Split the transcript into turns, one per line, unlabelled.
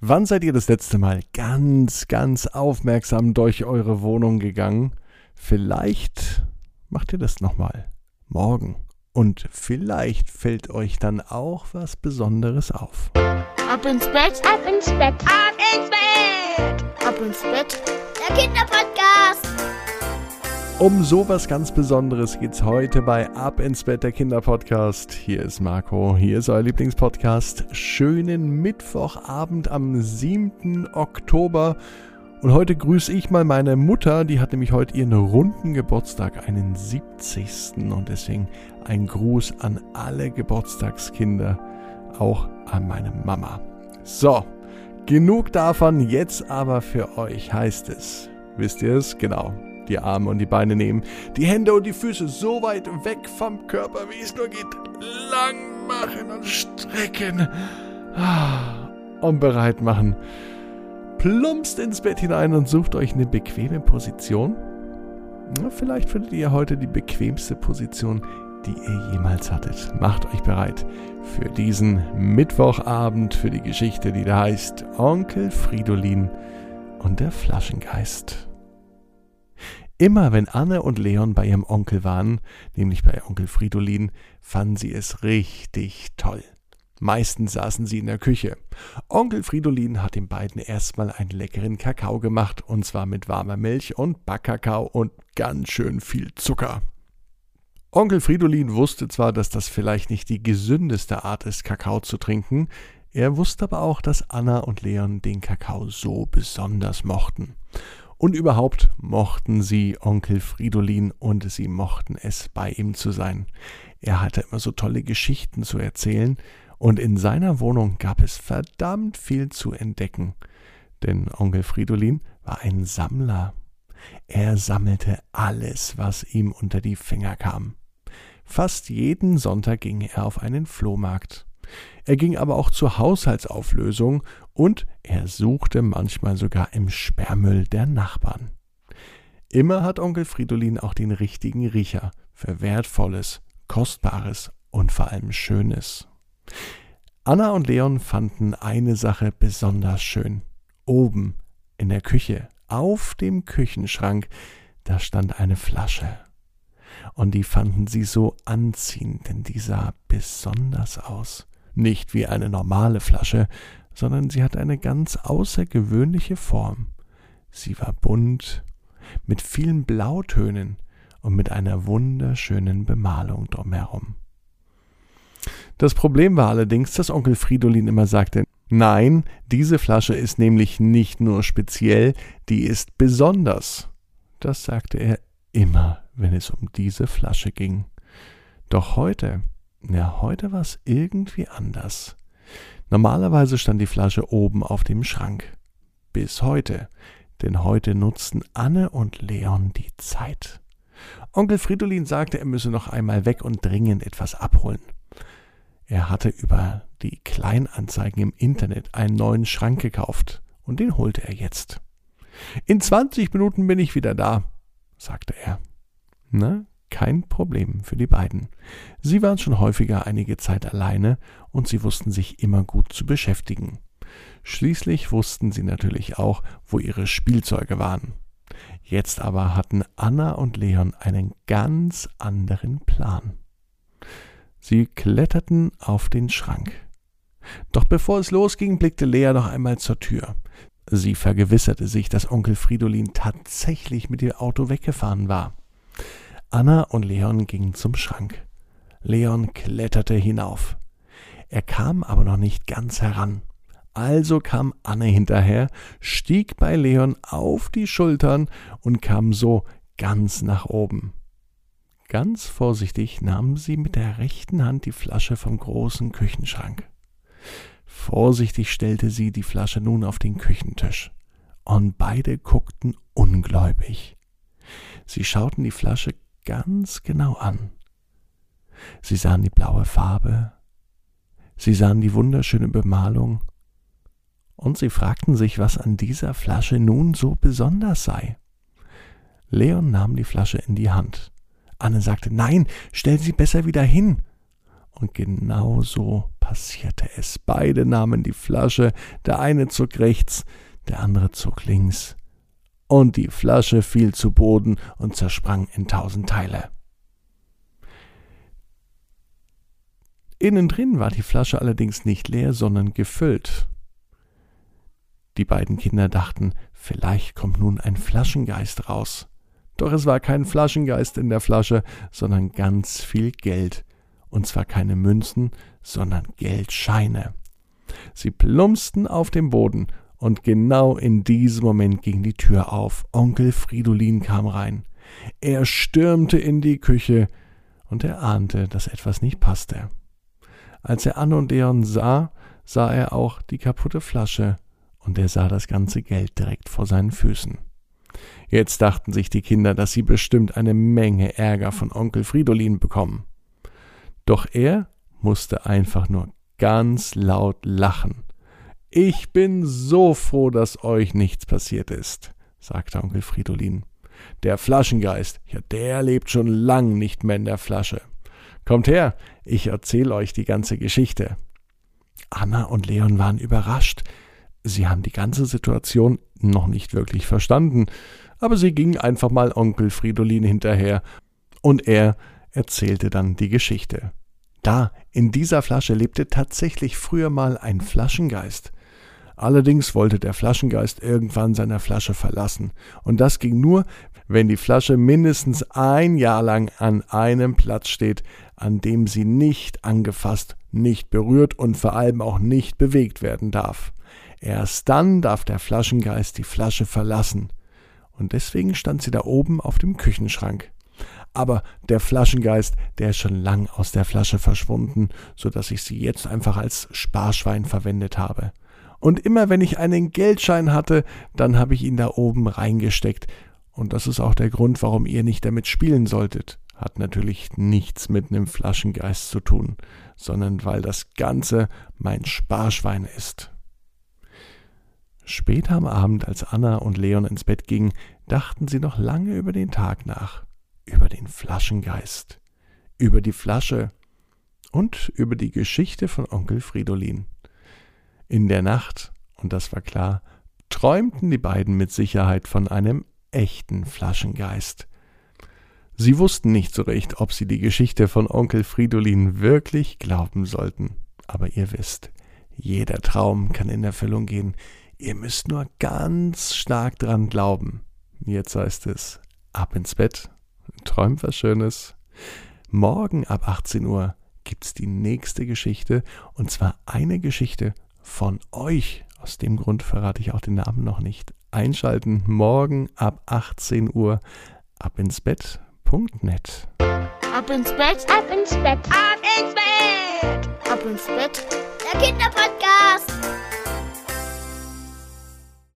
Wann seid ihr das letzte Mal ganz, ganz aufmerksam durch eure Wohnung gegangen? Vielleicht macht ihr das nochmal morgen. Und vielleicht fällt euch dann auch was Besonderes auf.
Ab ins Bett, ab ins Bett, ab ins Bett, ab ins Bett. Der Kinderpodcast.
Um sowas ganz Besonderes geht's heute bei Ab ins Bett der Kinderpodcast. Hier ist Marco, hier ist euer Lieblingspodcast. Schönen Mittwochabend am 7. Oktober. Und heute grüße ich mal meine Mutter, die hat nämlich heute ihren runden Geburtstag, einen 70. Und deswegen ein Gruß an alle Geburtstagskinder, auch an meine Mama. So, genug davon, jetzt aber für euch heißt es. Wisst ihr es? Genau die Arme und die Beine nehmen, die Hände und die Füße so weit weg vom Körper, wie es nur geht, lang machen und strecken ah, und bereit machen. Plumpst ins Bett hinein und sucht euch eine bequeme Position. vielleicht findet ihr heute die bequemste Position, die ihr jemals hattet. Macht euch bereit für diesen Mittwochabend, für die Geschichte, die da heißt Onkel Fridolin und der Flaschengeist. Immer wenn Anne und Leon bei ihrem Onkel waren, nämlich bei Onkel Fridolin, fanden sie es richtig toll. Meistens saßen sie in der Küche. Onkel Fridolin hat den beiden erstmal einen leckeren Kakao gemacht, und zwar mit warmer Milch und Backkakao und ganz schön viel Zucker. Onkel Fridolin wusste zwar, dass das vielleicht nicht die gesündeste Art ist, Kakao zu trinken, er wusste aber auch, dass Anna und Leon den Kakao so besonders mochten. Und überhaupt mochten sie Onkel Fridolin und sie mochten es, bei ihm zu sein. Er hatte immer so tolle Geschichten zu erzählen, und in seiner Wohnung gab es verdammt viel zu entdecken. Denn Onkel Fridolin war ein Sammler. Er sammelte alles, was ihm unter die Finger kam. Fast jeden Sonntag ging er auf einen Flohmarkt. Er ging aber auch zur Haushaltsauflösung und er suchte manchmal sogar im Sperrmüll der Nachbarn. Immer hat Onkel Fridolin auch den richtigen Riecher für Wertvolles, Kostbares und vor allem Schönes. Anna und Leon fanden eine Sache besonders schön. Oben in der Küche, auf dem Küchenschrank, da stand eine Flasche. Und die fanden sie so anziehend, denn die sah besonders aus nicht wie eine normale Flasche, sondern sie hatte eine ganz außergewöhnliche Form. Sie war bunt, mit vielen Blautönen und mit einer wunderschönen Bemalung drumherum. Das Problem war allerdings, dass Onkel Fridolin immer sagte, nein, diese Flasche ist nämlich nicht nur speziell, die ist besonders. Das sagte er immer, wenn es um diese Flasche ging. Doch heute ja, heute war es irgendwie anders. Normalerweise stand die Flasche oben auf dem Schrank. Bis heute, denn heute nutzten Anne und Leon die Zeit. Onkel Fridolin sagte, er müsse noch einmal weg und dringend etwas abholen. Er hatte über die Kleinanzeigen im Internet einen neuen Schrank gekauft und den holte er jetzt. In zwanzig Minuten bin ich wieder da, sagte er. Na, kein Problem für die beiden. Sie waren schon häufiger einige Zeit alleine und sie wussten sich immer gut zu beschäftigen. Schließlich wussten sie natürlich auch, wo ihre Spielzeuge waren. Jetzt aber hatten Anna und Leon einen ganz anderen Plan. Sie kletterten auf den Schrank. Doch bevor es losging, blickte Lea noch einmal zur Tür. Sie vergewisserte sich, dass Onkel Fridolin tatsächlich mit dem Auto weggefahren war. Anna und Leon gingen zum Schrank. Leon kletterte hinauf. Er kam aber noch nicht ganz heran. Also kam Anne hinterher, stieg bei Leon auf die Schultern und kam so ganz nach oben. Ganz vorsichtig nahm sie mit der rechten Hand die Flasche vom großen Küchenschrank. Vorsichtig stellte sie die Flasche nun auf den Küchentisch, und beide guckten ungläubig. Sie schauten die Flasche ganz genau an. Sie sahen die blaue Farbe, sie sahen die wunderschöne Bemalung, und sie fragten sich, was an dieser Flasche nun so besonders sei. Leon nahm die Flasche in die Hand. Anne sagte, nein, stell sie besser wieder hin. Und genau so passierte es. Beide nahmen die Flasche, der eine zog rechts, der andere zog links. Und die Flasche fiel zu Boden und zersprang in tausend Teile. Innen drin war die Flasche allerdings nicht leer, sondern gefüllt. Die beiden Kinder dachten, vielleicht kommt nun ein Flaschengeist raus. Doch es war kein Flaschengeist in der Flasche, sondern ganz viel Geld. Und zwar keine Münzen, sondern Geldscheine. Sie plumpsten auf dem Boden, und genau in diesem Moment ging die Tür auf. Onkel Fridolin kam rein. Er stürmte in die Küche, und er ahnte, dass etwas nicht passte. Als er Anne und Leon sah, sah er auch die kaputte Flasche, und er sah das ganze Geld direkt vor seinen Füßen. Jetzt dachten sich die Kinder, dass sie bestimmt eine Menge Ärger von Onkel Fridolin bekommen. Doch er musste einfach nur ganz laut lachen. Ich bin so froh, dass euch nichts passiert ist, sagte Onkel Fridolin. Der Flaschengeist, ja, der lebt schon lang nicht mehr in der Flasche. Kommt her, ich erzähle euch die ganze Geschichte. Anna und Leon waren überrascht. Sie haben die ganze Situation noch nicht wirklich verstanden, aber sie gingen einfach mal Onkel Fridolin hinterher und er erzählte dann die Geschichte. Da, in dieser Flasche lebte tatsächlich früher mal ein Flaschengeist. Allerdings wollte der Flaschengeist irgendwann seine Flasche verlassen, und das ging nur, wenn die Flasche mindestens ein Jahr lang an einem Platz steht, an dem sie nicht angefasst, nicht berührt und vor allem auch nicht bewegt werden darf. Erst dann darf der Flaschengeist die Flasche verlassen und deswegen stand sie da oben auf dem Küchenschrank. Aber der Flaschengeist, der ist schon lang aus der Flasche verschwunden, so dass ich sie jetzt einfach als Sparschwein verwendet habe. Und immer wenn ich einen Geldschein hatte, dann habe ich ihn da oben reingesteckt. Und das ist auch der Grund, warum ihr nicht damit spielen solltet. Hat natürlich nichts mit einem Flaschengeist zu tun, sondern weil das Ganze mein Sparschwein ist. Später am Abend, als Anna und Leon ins Bett gingen, dachten sie noch lange über den Tag nach, über den Flaschengeist, über die Flasche und über die Geschichte von Onkel Fridolin. In der Nacht, und das war klar, träumten die beiden mit Sicherheit von einem echten Flaschengeist. Sie wussten nicht so recht, ob sie die Geschichte von Onkel Fridolin wirklich glauben sollten. Aber ihr wisst, jeder Traum kann in Erfüllung gehen, Ihr müsst nur ganz stark dran glauben. Jetzt heißt es, ab ins Bett, träumt was Schönes. Morgen ab 18 Uhr gibt's die nächste Geschichte und zwar eine Geschichte von euch. Aus dem Grund verrate ich auch den Namen noch nicht. Einschalten morgen ab 18 Uhr ab ins Bett.net.
Ab ins Bett, ab ins Bett, ab ins Bett, ab ins Bett. Der Kinderpodcast.